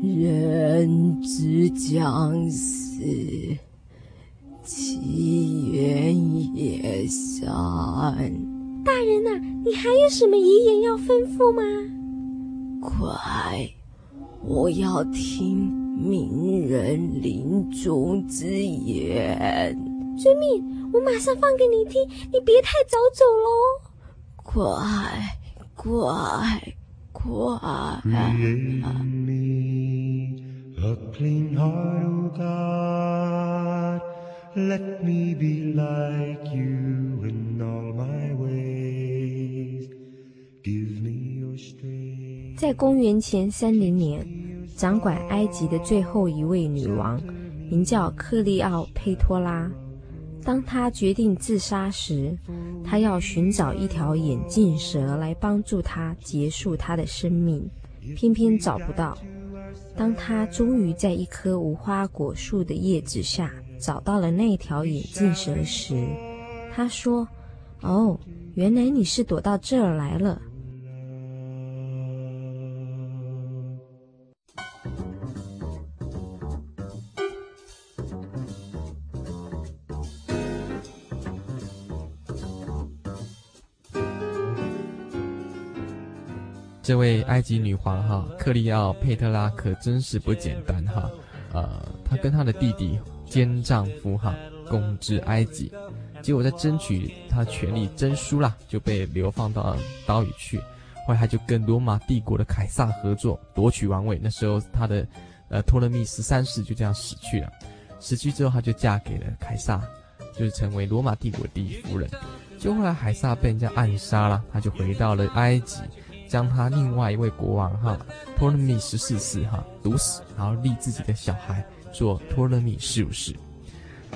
人之将死，其言也善。大人呐、啊，你还有什么遗言要吩咐吗？快，我要听名人临终之言。遵命，我马上放给你听，你别太早走喽。快，快，快！在公元前三零年，掌管埃及的最后一位女王，名叫克利奥佩托拉。当她决定自杀时，她要寻找一条眼镜蛇来帮助她结束她的生命，偏偏找不到。当他终于在一棵无花果树的叶子下找到了那条眼镜蛇时，他说：“哦，原来你是躲到这儿来了。”这位埃及女皇哈克利奥佩特拉可真是不简单哈，呃，她跟她的弟弟兼丈夫哈共治埃及，结果在争取她权力争输了，就被流放到岛屿去。后来她就跟罗马帝国的凯撒合作夺取王位。那时候她的呃托勒密十三世就这样死去了。死去之后，她就嫁给了凯撒，就是成为罗马帝国第一夫人。就后来凯撒被人家暗杀了，她就回到了埃及。将他另外一位国王哈托勒密十四世哈毒死，然后立自己的小孩做托勒密十五世。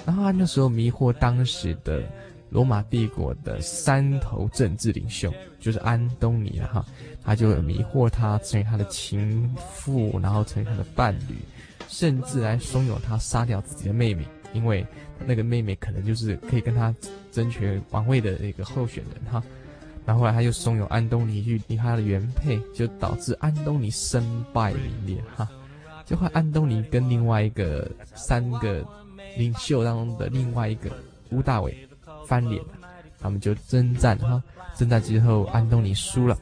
然后他那时候迷惑当时的罗马帝国的三头政治领袖，就是安东尼了哈，他就迷惑他成为他的情妇，然后成为他的伴侣，甚至来怂恿他杀掉自己的妹妹，因为那个妹妹可能就是可以跟他争取王位的那个候选人哈。然后后来他又怂恿安东尼去离他的原配，就导致安东尼身败名裂哈。就后安东尼跟另外一个三个领袖当中的另外一个屋大伟翻脸了，他们就征战哈。征战之后，安东尼输了，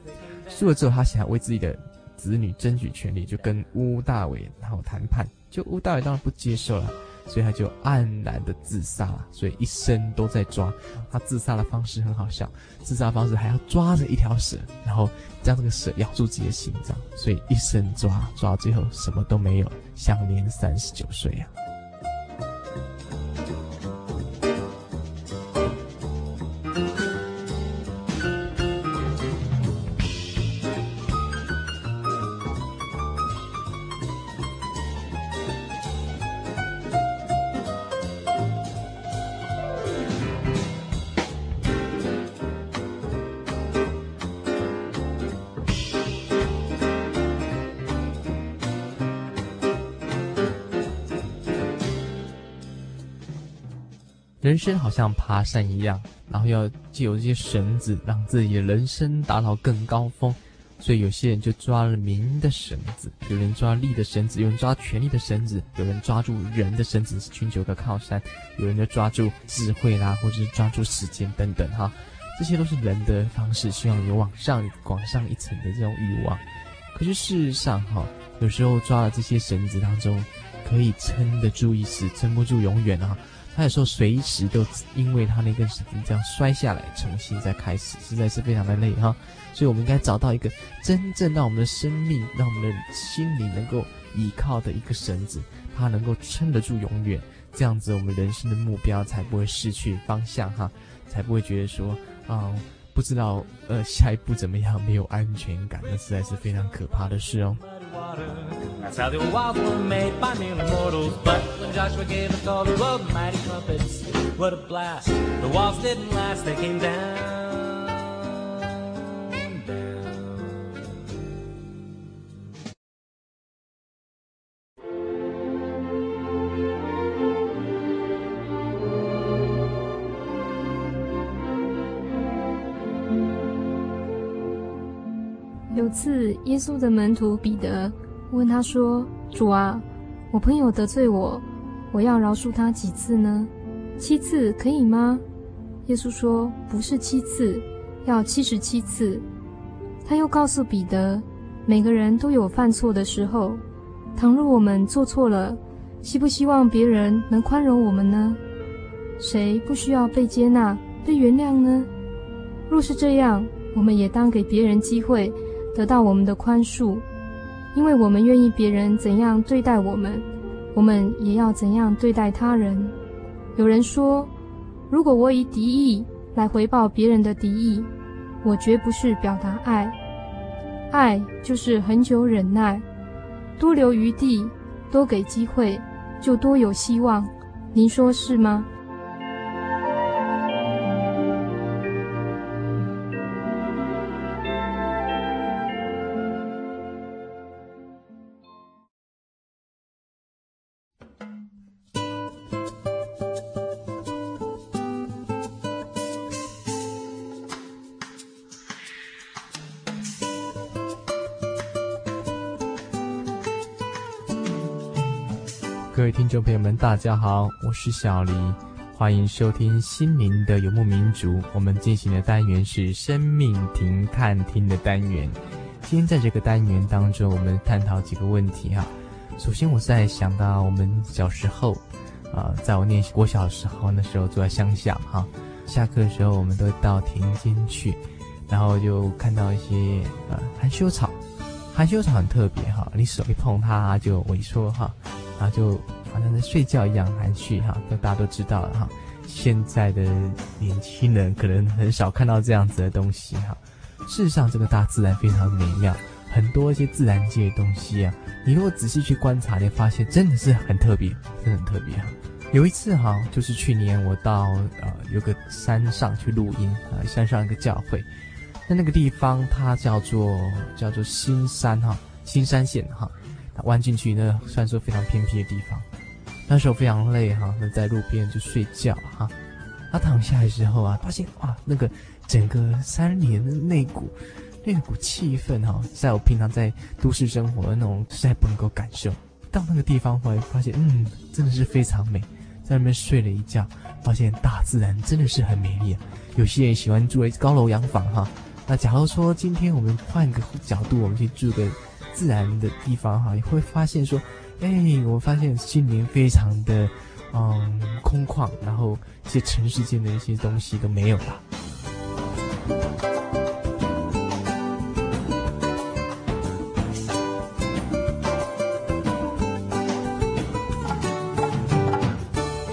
输了之后他想要为自己的子女争取权利，就跟屋大伟然后谈判，就屋大伟当然不接受了。所以他就黯然的自杀了，所以一生都在抓。他自杀的方式很好笑，自杀方式还要抓着一条蛇，然后将这个蛇咬住自己的心脏，所以一生抓，抓到最后什么都没有，享年三十九岁啊。人生好像爬山一样，然后要借由这些绳子，让自己的人生达到更高峰。所以有些人就抓了名的绳子，有人抓利的绳子，有人抓权力的绳子，有人抓住人的绳子，寻求个靠山；有人就抓住智慧啦，或者是抓住时间等等哈。这些都是人的方式，希望有往上、往上一层的这种欲望。可是事实上哈，有时候抓了这些绳子当中，可以撑得住一时，撑不住永远啊。他有时候随时都因为他那根绳子这样摔下来，重新再开始，实在是非常的累哈。所以，我们应该找到一个真正让我们的生命、让我们的心灵能够依靠的一个绳子，它能够撑得住永远。这样子，我们人生的目标才不会失去方向哈，才不会觉得说啊，不知道呃下一步怎么样，没有安全感，那实在是非常可怕的事哦。有次，耶稣的门徒彼得问他说：“主啊，我朋友得罪我，我要饶恕他几次呢？七次可以吗？”耶稣说：“不是七次，要七十七次。”他又告诉彼得：“每个人都有犯错的时候，倘若我们做错了，希不希望别人能宽容我们呢？谁不需要被接纳、被原谅呢？若是这样，我们也当给别人机会，得到我们的宽恕。”因为我们愿意别人怎样对待我们，我们也要怎样对待他人。有人说，如果我以敌意来回报别人的敌意，我绝不是表达爱。爱就是恒久忍耐，多留余地，多给机会，就多有希望。您说是吗？各位听众朋友们，大家好，我是小黎，欢迎收听心灵的游牧民族。我们进行的单元是生命停看听的单元。今天在这个单元当中，我们探讨几个问题哈。首先，我在想到我们小时候，啊、呃，在我念国小时候，那时候住在乡下哈，下课的时候我们都到田间去，然后就看到一些呃含羞草，含羞草很特别哈，你手一碰它就萎缩哈。然后就好像在睡觉一样含蓄哈，都大家都知道了哈。现在的年轻人可能很少看到这样子的东西哈。事实上，这个大自然非常美妙，很多一些自然界的东西啊，你如果仔细去观察，你会发现真的是很特别，真的很特别哈。有一次哈，就是去年我到呃有个山上去录音啊，山上一个教会，那那个地方它叫做叫做新山哈，新山县哈。弯进去呢，算是非常偏僻的地方。那时候非常累哈，那在路边就睡觉哈。他躺下来的时候啊，发现哇，那个整个山里的那股那股气氛哈，在我平常在都市生活的那种实在不能够感受。到那个地方后来发现，嗯，真的是非常美。在那边睡了一觉，发现大自然真的是很美丽。有些人喜欢住高楼洋房哈，那假如说今天我们换个角度，我们去住个。自然的地方哈，你会发现说，哎，我发现心灵非常的，嗯，空旷，然后一些尘世间的一些东西都没有了。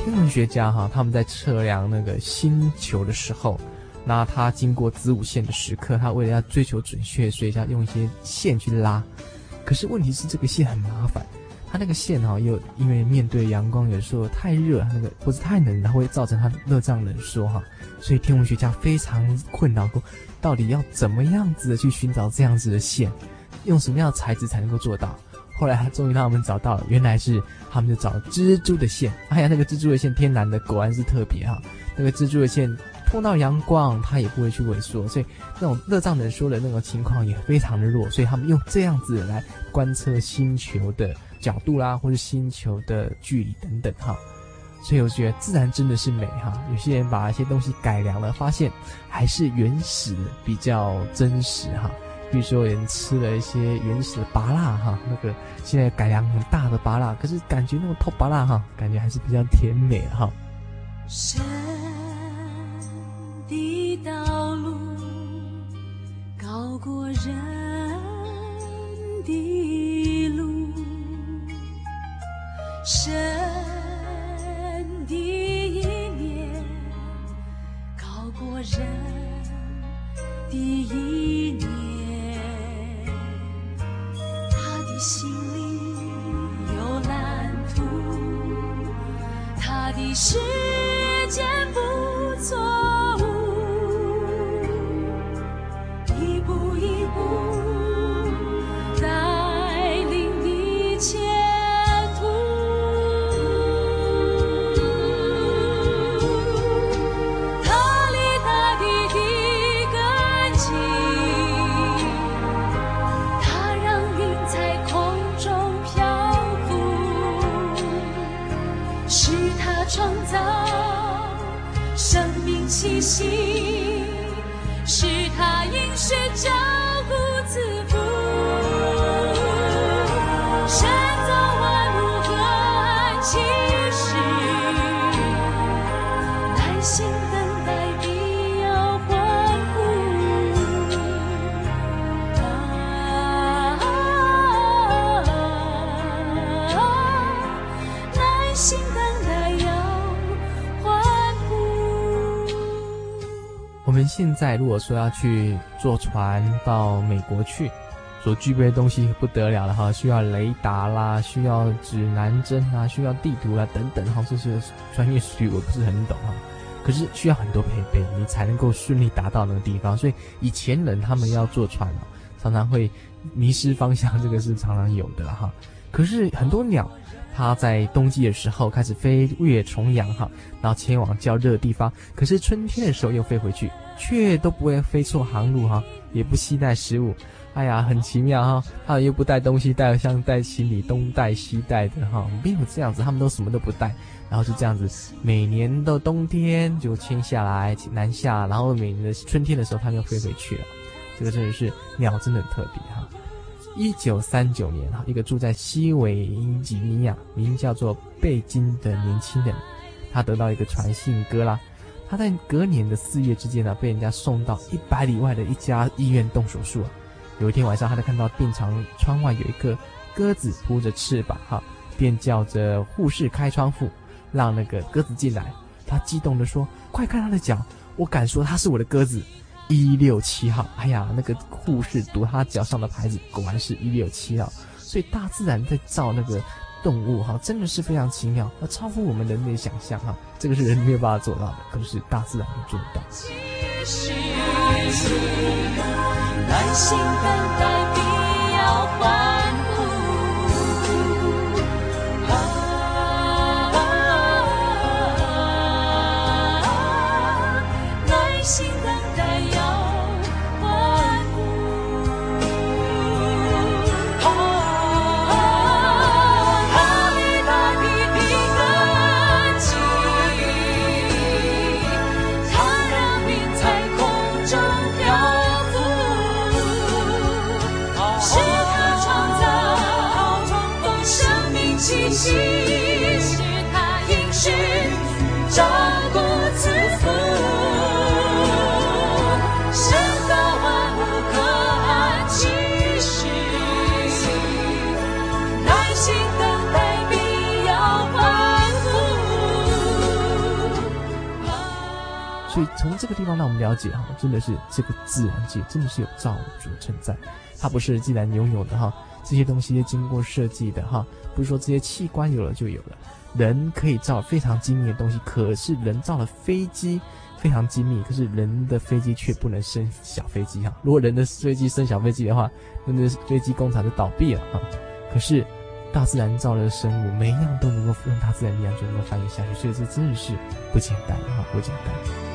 天文学家哈，他们在测量那个星球的时候，那他经过子午线的时刻，他为了要追求准确，所以要用一些线去拉。可是问题是这个线很麻烦，它那个线哈、又因为面对阳光，有时候太热，那个或者太冷，然后会造成它热胀冷缩哈，所以天文学家非常困扰过，到底要怎么样子的去寻找这样子的线，用什么样的材质才能够做到？后来他终于让我们找到了，原来是他们就找蜘蛛的线，哎呀，那个蜘蛛的线天然的，果然是特别哈，那个蜘蛛的线。碰到阳光，它也不会去萎缩，所以那种热胀冷缩的那种情况也非常的弱。所以他们用这样子来观测星球的角度啦，或者星球的距离等等哈。所以我觉得自然真的是美哈。有些人把一些东西改良了，发现还是原始比较真实哈。比如说有人吃了一些原始的芭乐哈，那个现在改良很大的芭乐，可是感觉那种透芭乐哈，感觉还是比较甜美哈。现在如果说要去坐船到美国去，所具备的东西不得了了哈，需要雷达啦，需要指南针啊，需要地图啦等等哈，这些专业术语我不是很懂哈。可是需要很多配备，你才能够顺利达到那个地方。所以以前人他们要坐船啊，常常会迷失方向，这个是常常有的哈。可是很多鸟，它在冬季的时候开始飞越重洋哈，然后前往较热的地方，可是春天的时候又飞回去，却都不会飞错航路哈，也不携带食物。哎呀，很奇妙哈！他又不带东西，带像带行李东带西带的哈，没有这样子，他们都什么都不带，然后就这样子，每年的冬天就迁下来南下，然后每年的春天的时候，他们又飞回去了。这个真的是鸟，真的很特别啊。一九三九年哈，一个住在西维吉尼亚，名叫做贝金的年轻人，他得到一个传信鸽啦，他在隔年的四月之间呢，被人家送到一百里外的一家医院动手术。有一天晚上，他就看到病床窗外有一个鸽子扑着翅膀，哈，便叫着护士开窗户，让那个鸽子进来。他激动地说：“快看他的脚，我敢说他是我的鸽子，一六七号。”哎呀，那个护士读他脚上的牌子，果然是一六七号。所以大自然在造那个动物，哈，真的是非常奇妙，那超乎我们人类想象，哈，这个是人没有办法做到的，可是大自然能做到。心等待，必要欢所以从这个地方让我们了解哈，真的是这个自然界真的是有造物主存在，它不是自然拥有的哈。这些东西是经过设计的哈，不是说这些器官有了就有了。人可以造非常精密的东西，可是人造了飞机非常精密，可是人的飞机却不能生小飞机哈。如果人的飞机生小飞机的话，那那飞机工厂就倒闭了哈。可是大自然造的生物，每一样都能够用大自然力量就能够繁衍下去，所以这真的是不简单哈，不简单。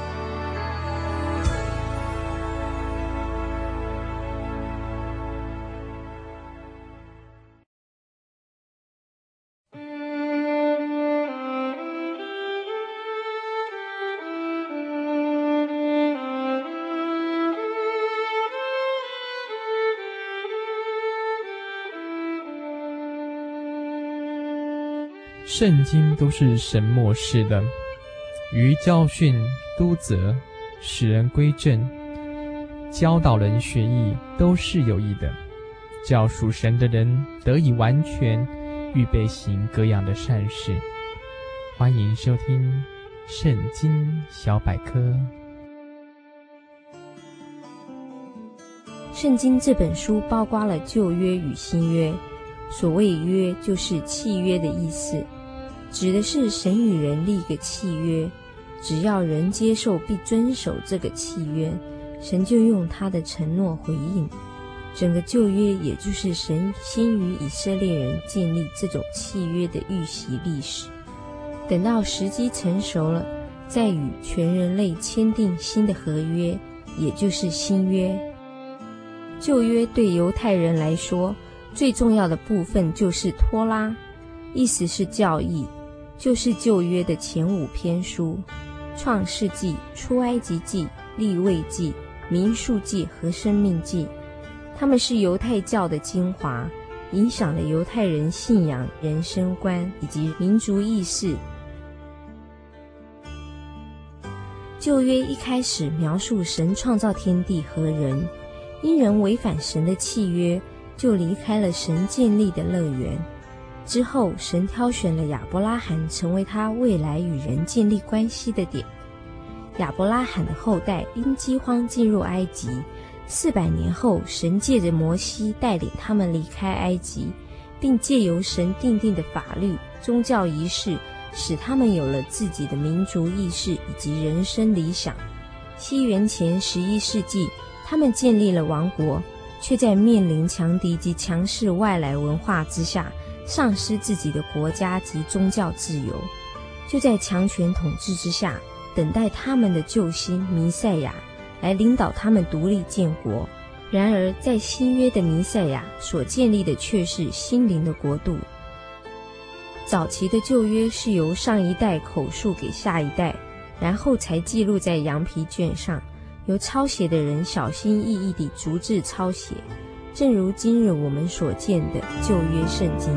圣经都是神默示的，于教训、督责、使人归正、教导人学义，都是有益的，叫属神的人得以完全，预备行各样的善事。欢迎收听《圣经小百科》。圣经这本书包括了旧约与新约，所谓约就是契约的意思。指的是神与人立个契约，只要人接受并遵守这个契约，神就用他的承诺回应。整个旧约也就是神先与以色列人建立这种契约的预习历史。等到时机成熟了，再与全人类签订新的合约，也就是新约。旧约对犹太人来说，最重要的部分就是托拉，意思是教义。就是旧约的前五篇书：创世纪、出埃及记、利未记、民数记和生命记，他们是犹太教的精华，影响了犹太人信仰、人生观以及民族意识。旧约一开始描述神创造天地和人，因人违反神的契约，就离开了神建立的乐园。之后，神挑选了亚伯拉罕成为他未来与人建立关系的点。亚伯拉罕的后代因饥荒进入埃及，四百年后，神借着摩西带领他们离开埃及，并借由神定定的法律、宗教仪式，使他们有了自己的民族意识以及人生理想。西元前十一世纪，他们建立了王国，却在面临强敌及强势外来文化之下。丧失自己的国家及宗教自由，就在强权统治之下，等待他们的救星弥赛亚来领导他们独立建国。然而，在新约的弥赛亚所建立的却是心灵的国度。早期的旧约是由上一代口述给下一代，然后才记录在羊皮卷上，由抄写的人小心翼翼地逐字抄写。正如今日我们所见的旧约圣经。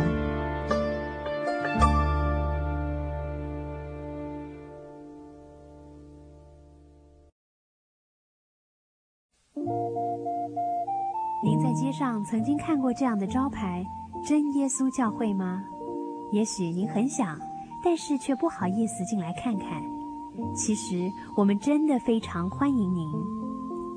您在街上曾经看过这样的招牌“真耶稣教会”吗？也许您很想，但是却不好意思进来看看。其实我们真的非常欢迎您。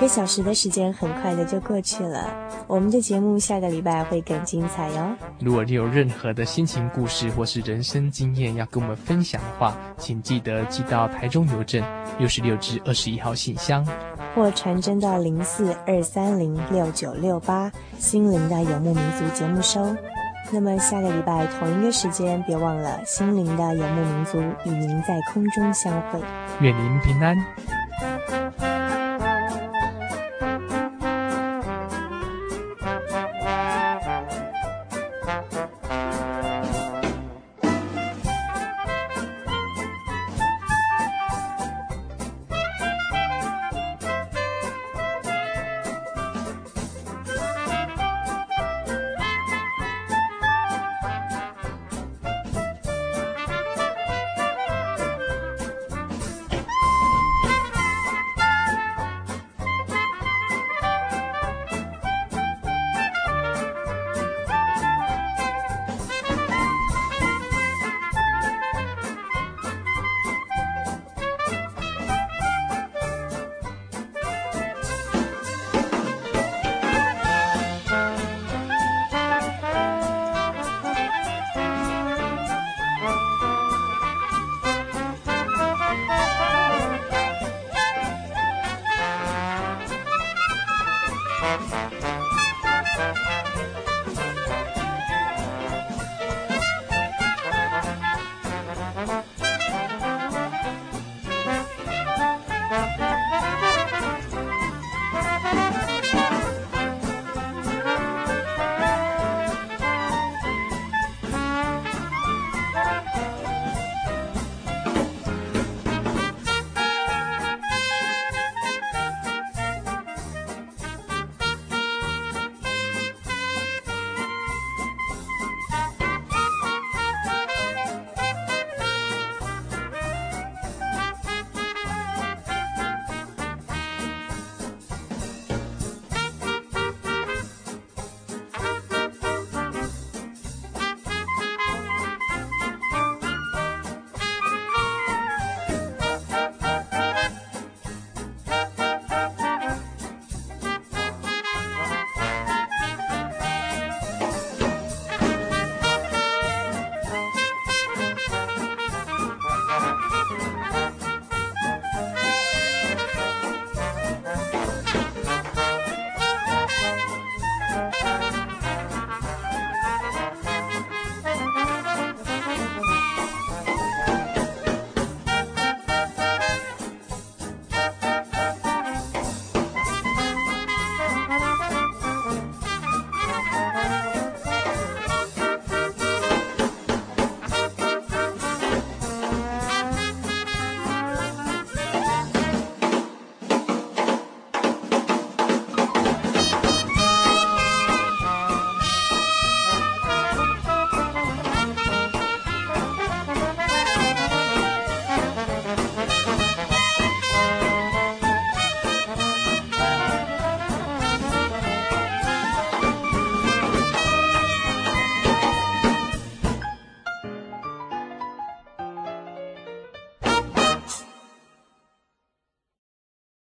个小时的时间很快的就过去了，我们的节目下个礼拜会更精彩哟。如果你有任何的心情故事或是人生经验要跟我们分享的话，请记得寄到台中邮政六十六至二十一号信箱，或传真到零四二三零六九六八心灵的游牧民族节目收。那么下个礼拜同一个时间，别忘了心灵的游牧民族与您在空中相会。愿您平安。